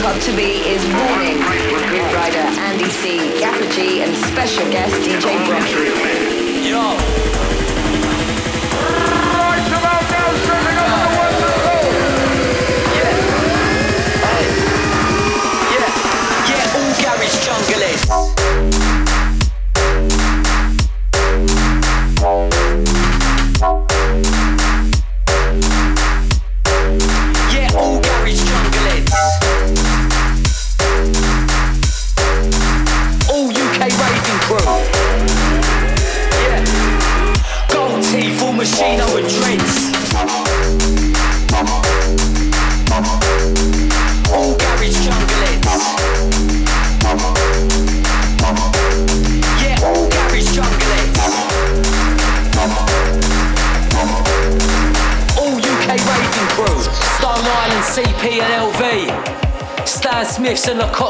Club to be is Warning with Grooverider Andy C, Gaffer G, and special guest DJ Brockie. Yo. And Lecoq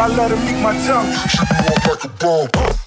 I let her eat my tongue. She be on like a bomb.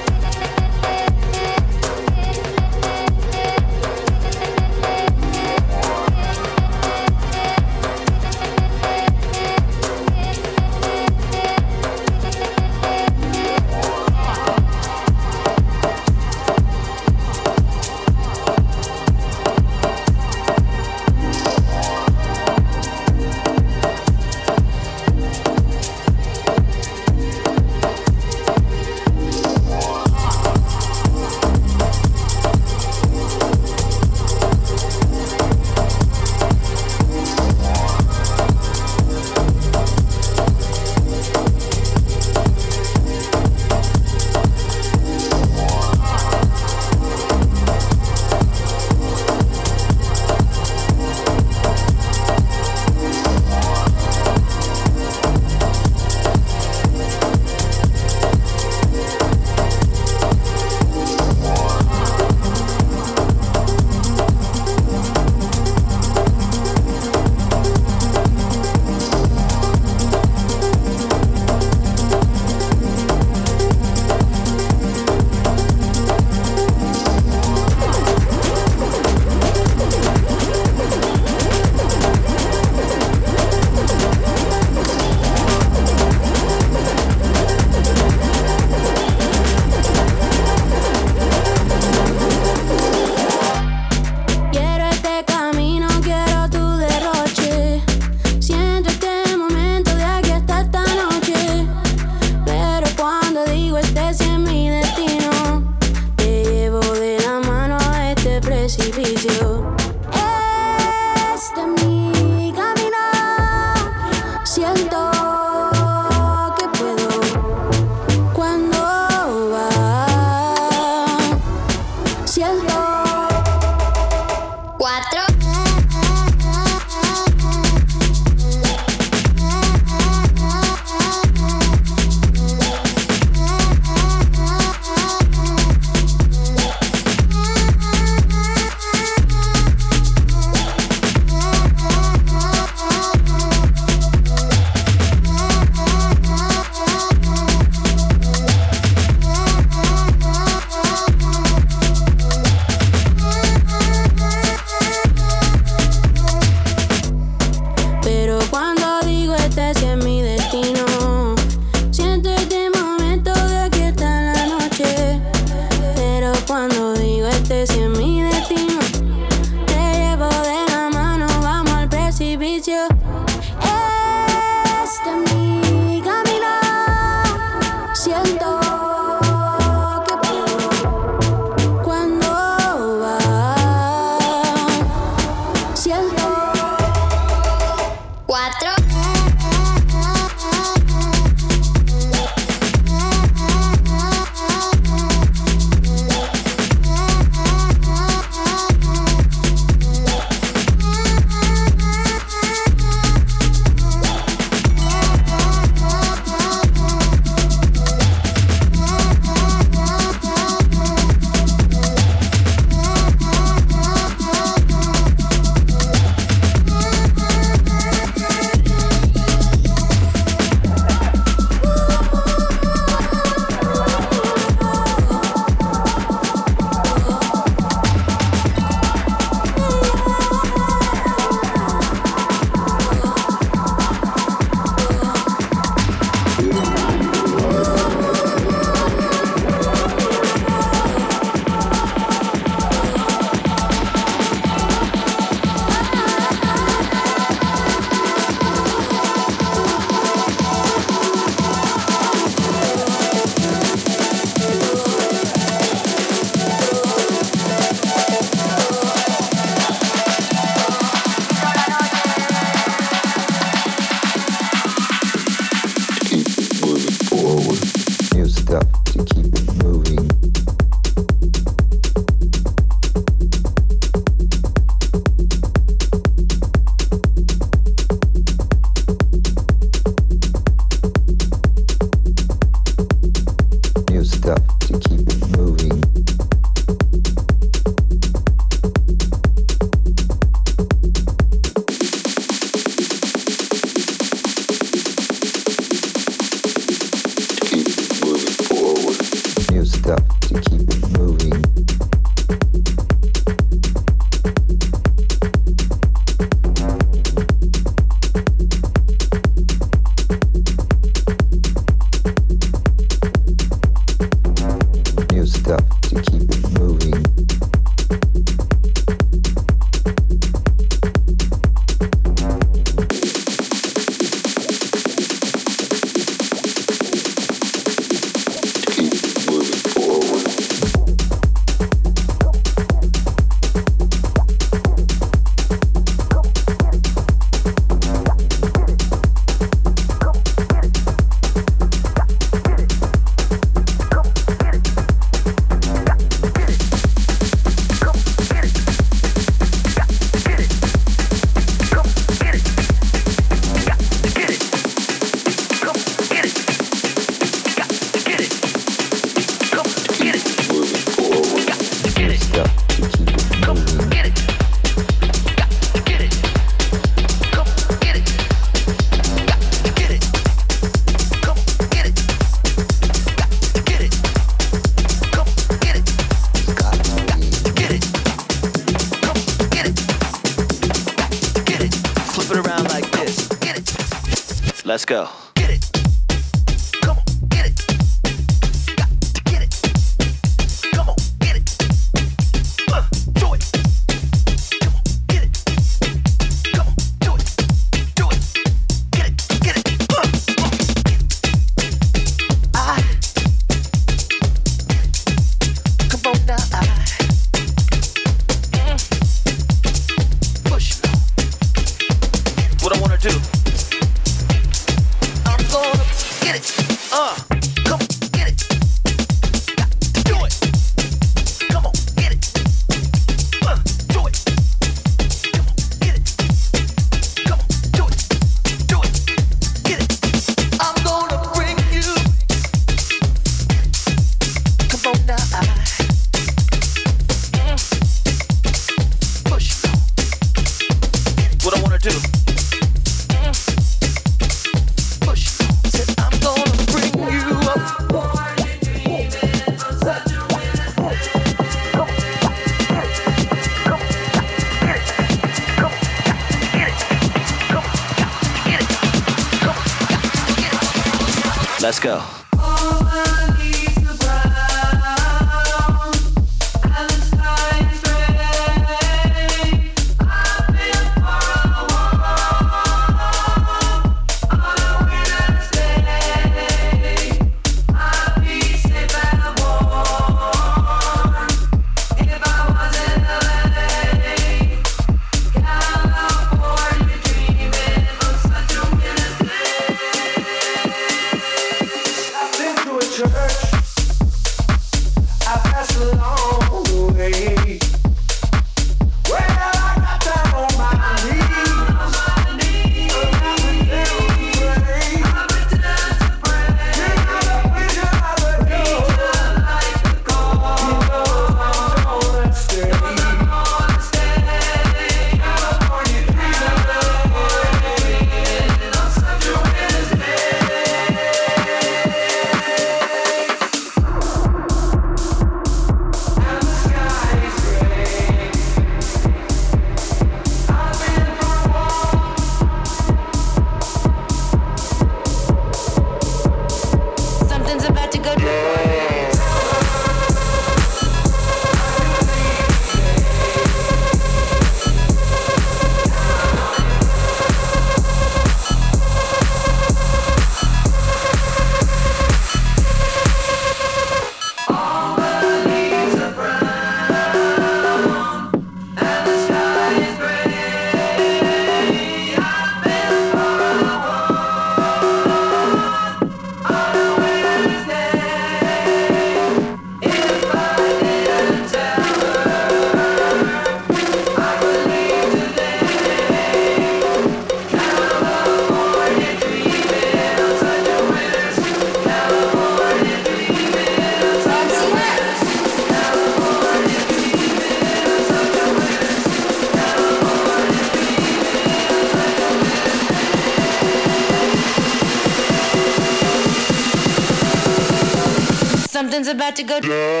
About to go.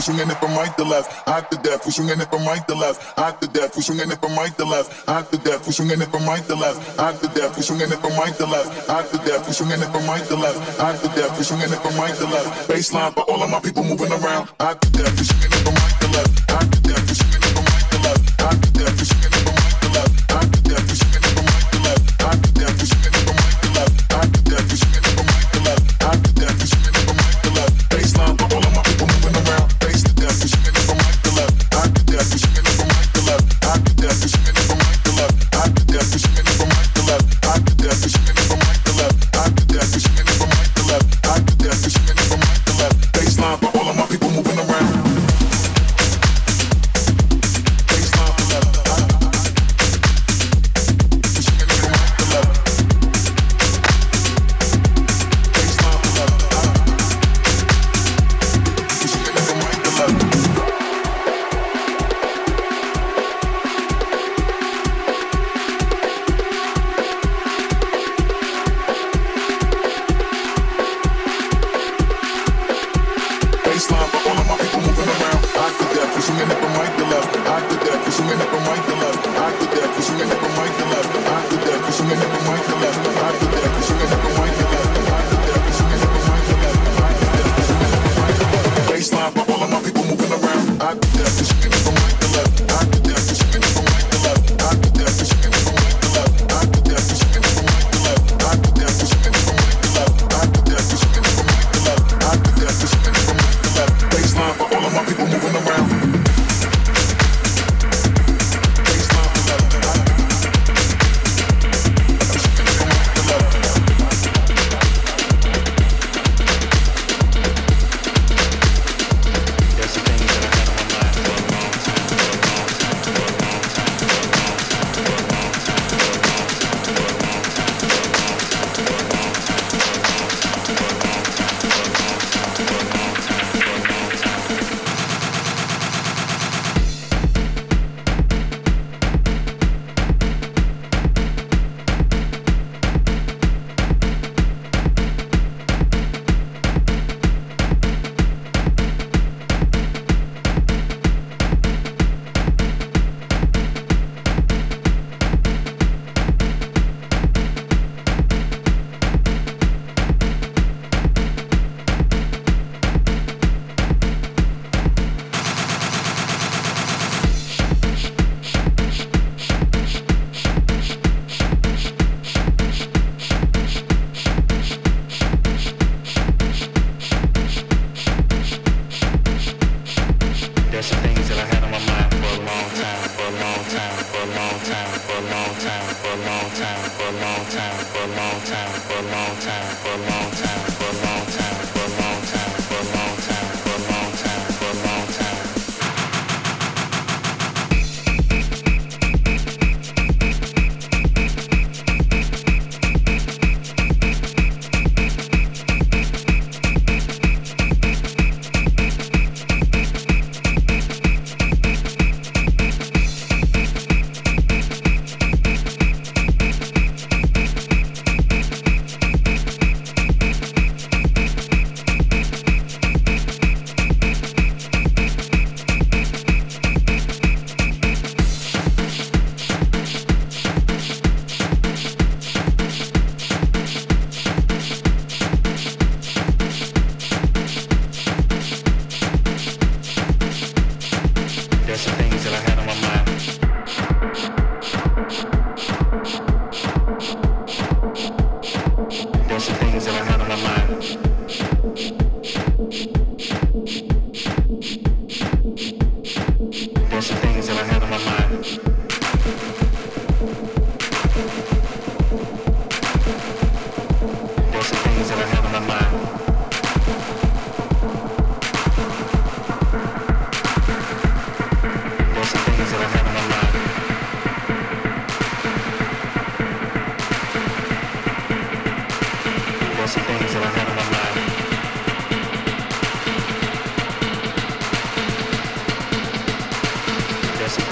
we swinging it from right to left, hot to death, we swinging it from right to left, hot to death, we swinging it from right to left, hot to death, we swinging it from right to left, hot to death, we swinging it from right to left, hot to death, we swinging it from right to left, hot to death, we swinging it from right to left, baseline for all of my people moving around, hot to death, we swinging it from right to left, hot to death, we swinging it from right to left, hot to death, we swinging it from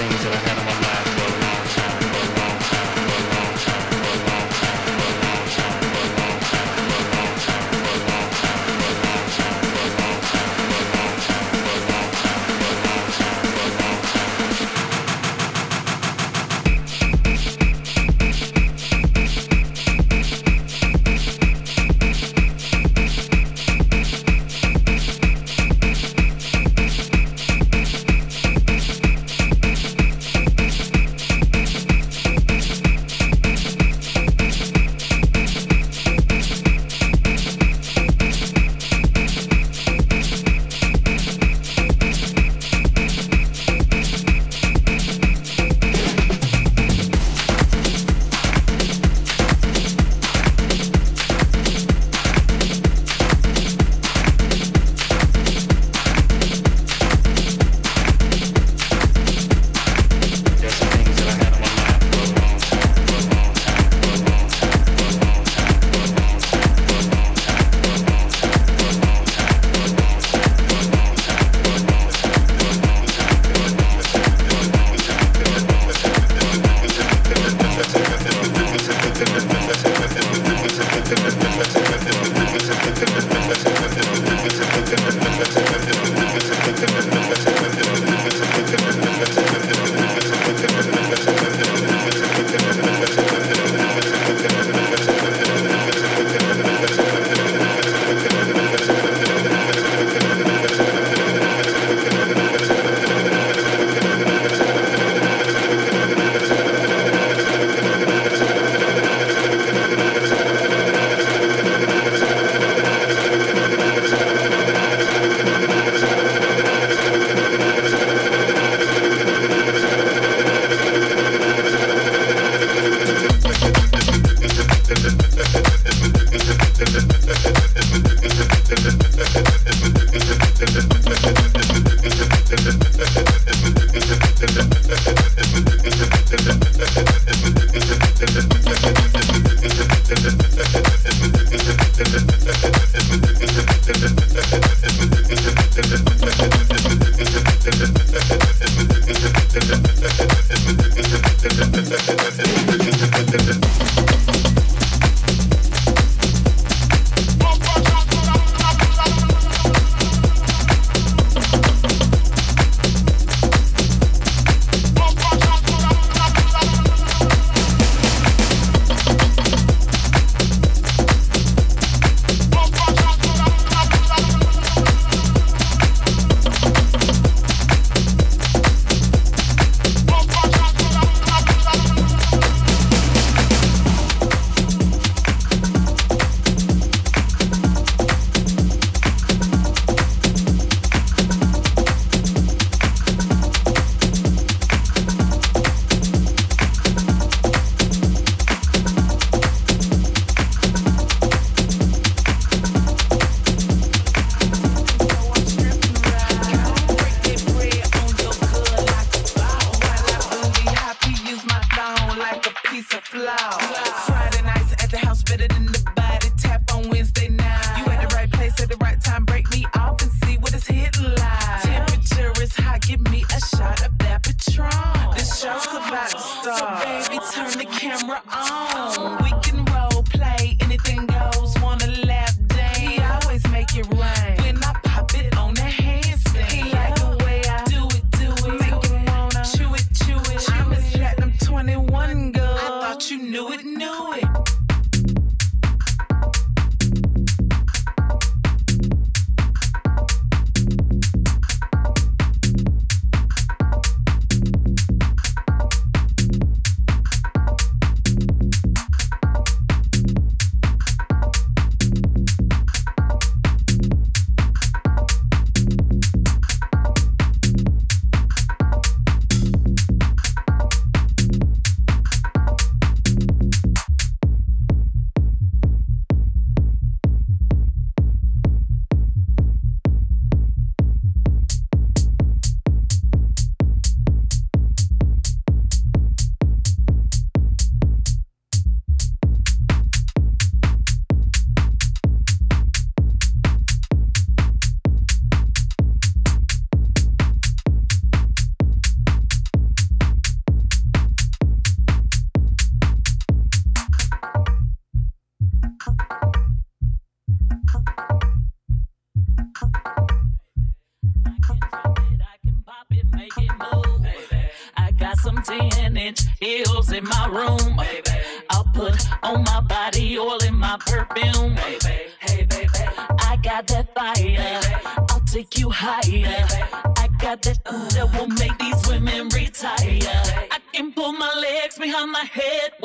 things that I had on my mind.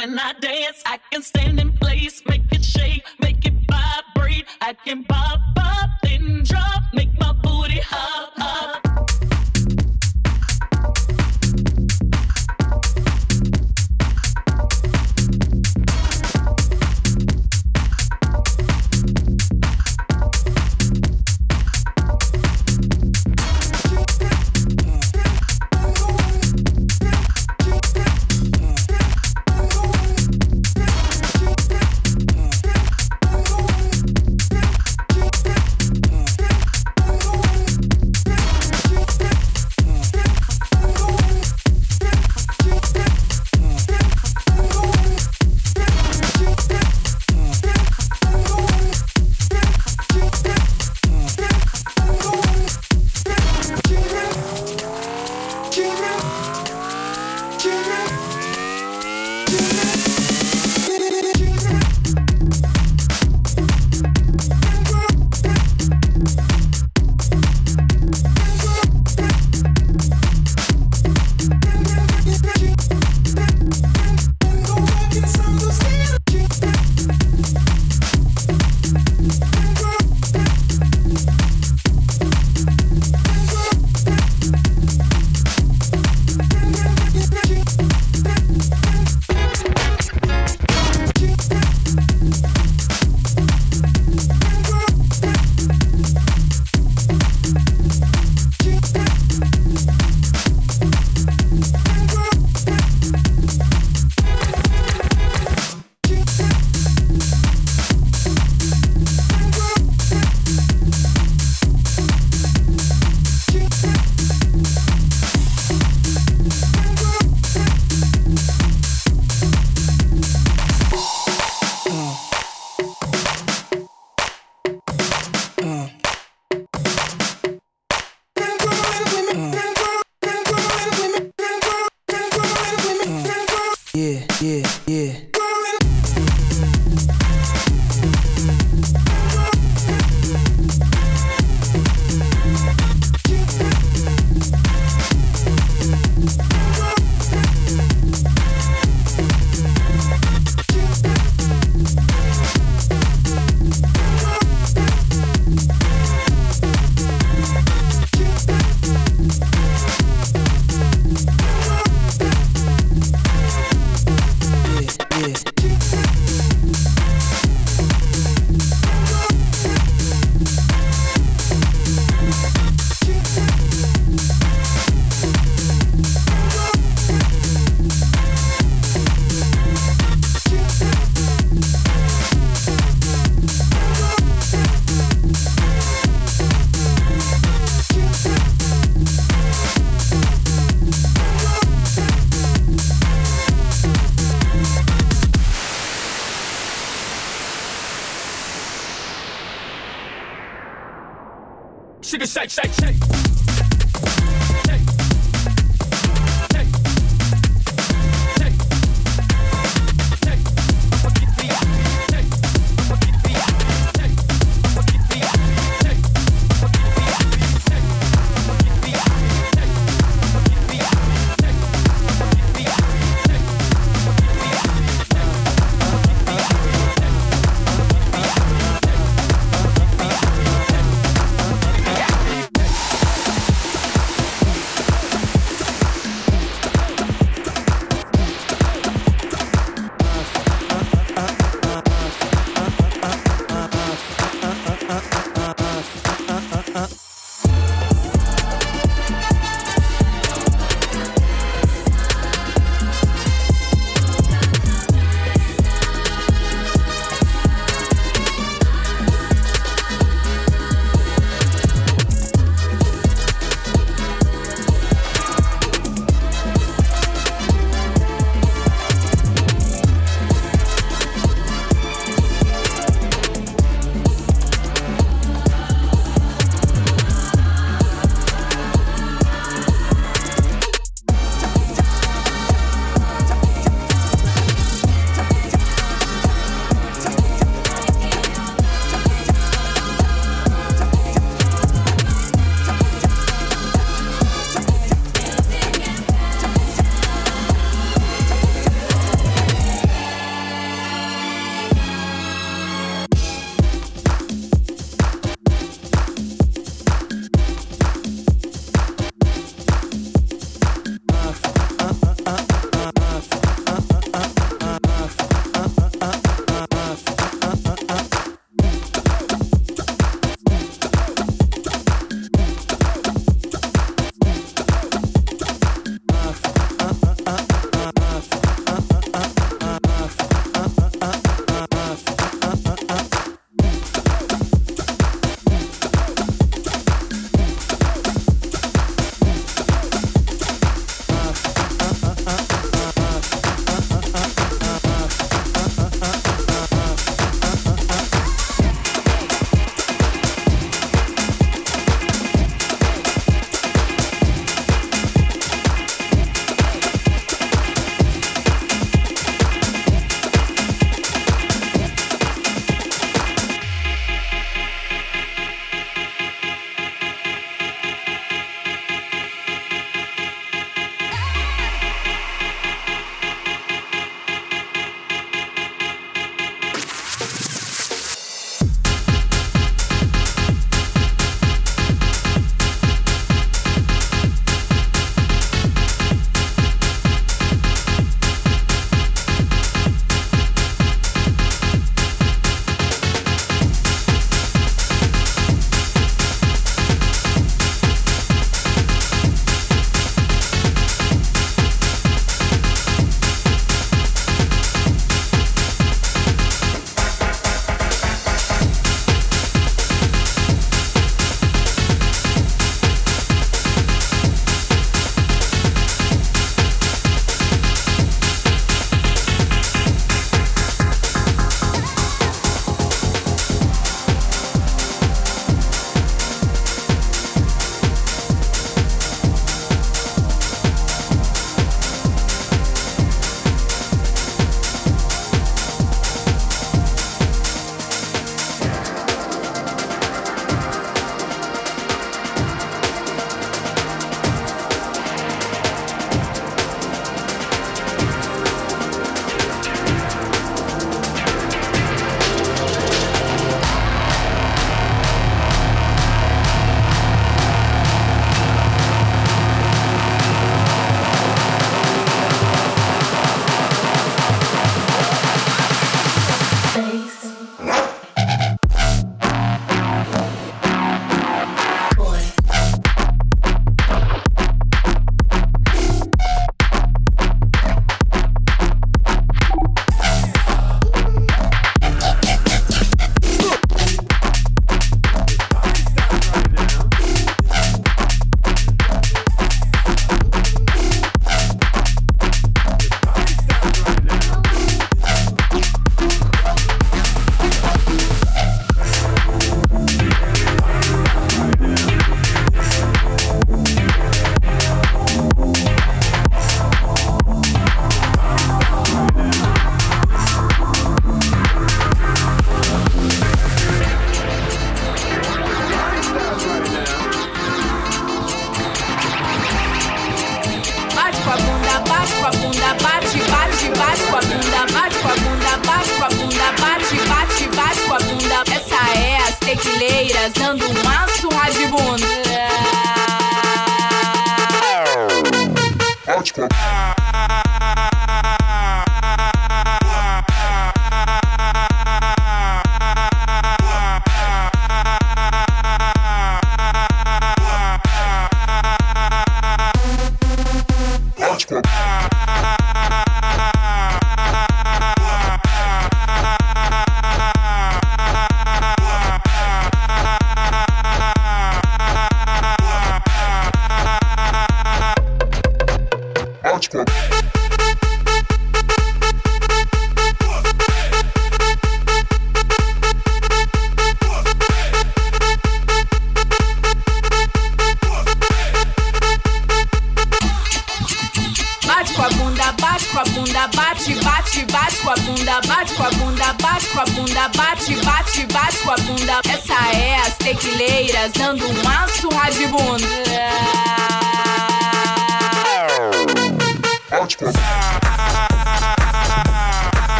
Forget